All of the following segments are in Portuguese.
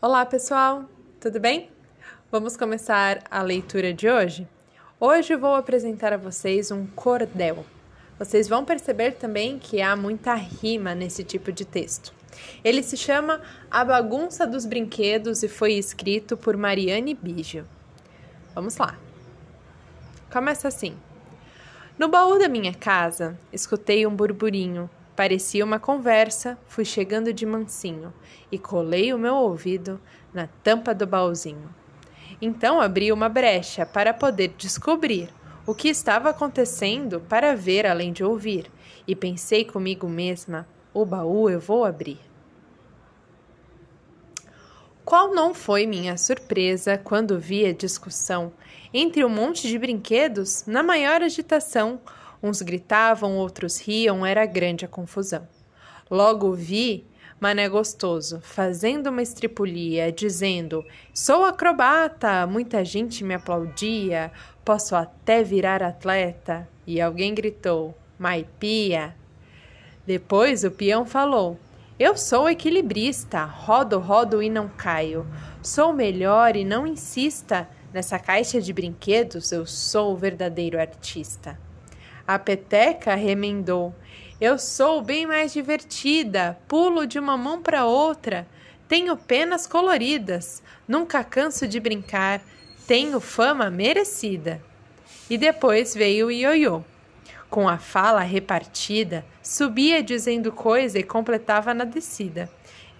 Olá, pessoal! Tudo bem? Vamos começar a leitura de hoje? Hoje vou apresentar a vocês um cordel. Vocês vão perceber também que há muita rima nesse tipo de texto. Ele se chama A Bagunça dos Brinquedos e foi escrito por Mariane Biggio. Vamos lá. Começa assim. No baú da minha casa, escutei um burburinho Parecia uma conversa, fui chegando de mansinho e colei o meu ouvido na tampa do baúzinho. Então abri uma brecha para poder descobrir o que estava acontecendo para ver além de ouvir, e pensei comigo mesma: o baú eu vou abrir. Qual não foi minha surpresa quando vi a discussão entre um monte de brinquedos na maior agitação, Uns gritavam, outros riam, era grande a confusão. Logo vi Mané Gostoso fazendo uma estripulia, dizendo: Sou acrobata! Muita gente me aplaudia, posso até virar atleta. E alguém gritou: Maipia! Depois o peão falou: Eu sou equilibrista, rodo, rodo e não caio. Sou melhor e não insista. Nessa caixa de brinquedos eu sou o verdadeiro artista. A peteca remendou. Eu sou bem mais divertida, pulo de uma mão para outra, tenho penas coloridas, nunca canso de brincar, tenho fama merecida. E depois veio o ioiô. Com a fala repartida, subia dizendo coisa e completava na descida.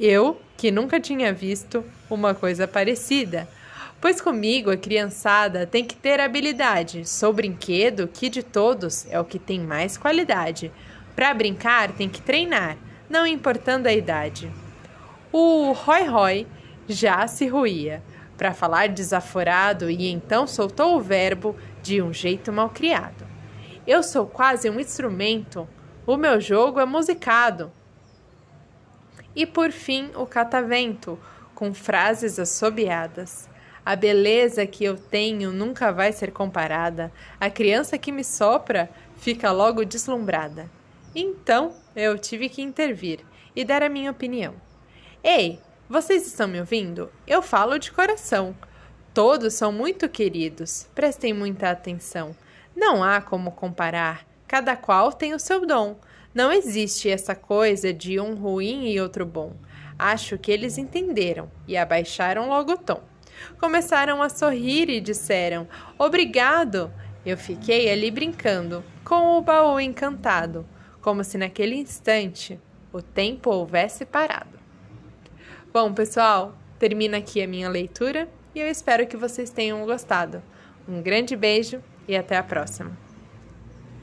Eu, que nunca tinha visto uma coisa parecida, Pois comigo a criançada tem que ter habilidade. Sou brinquedo que de todos é o que tem mais qualidade. Para brincar tem que treinar, não importando a idade. O Roy Roy já se ruía para falar desaforado e então soltou o verbo de um jeito mal criado. Eu sou quase um instrumento, o meu jogo é musicado. E por fim o catavento, com frases assobiadas. A beleza que eu tenho nunca vai ser comparada. A criança que me sopra fica logo deslumbrada. Então eu tive que intervir e dar a minha opinião. Ei, vocês estão me ouvindo? Eu falo de coração. Todos são muito queridos. Prestem muita atenção. Não há como comparar. Cada qual tem o seu dom. Não existe essa coisa de um ruim e outro bom. Acho que eles entenderam e abaixaram logo o tom. Começaram a sorrir e disseram: Obrigado! Eu fiquei ali brincando, com o baú encantado, como se naquele instante o tempo houvesse parado. Bom, pessoal, termina aqui a minha leitura e eu espero que vocês tenham gostado. Um grande beijo e até a próxima!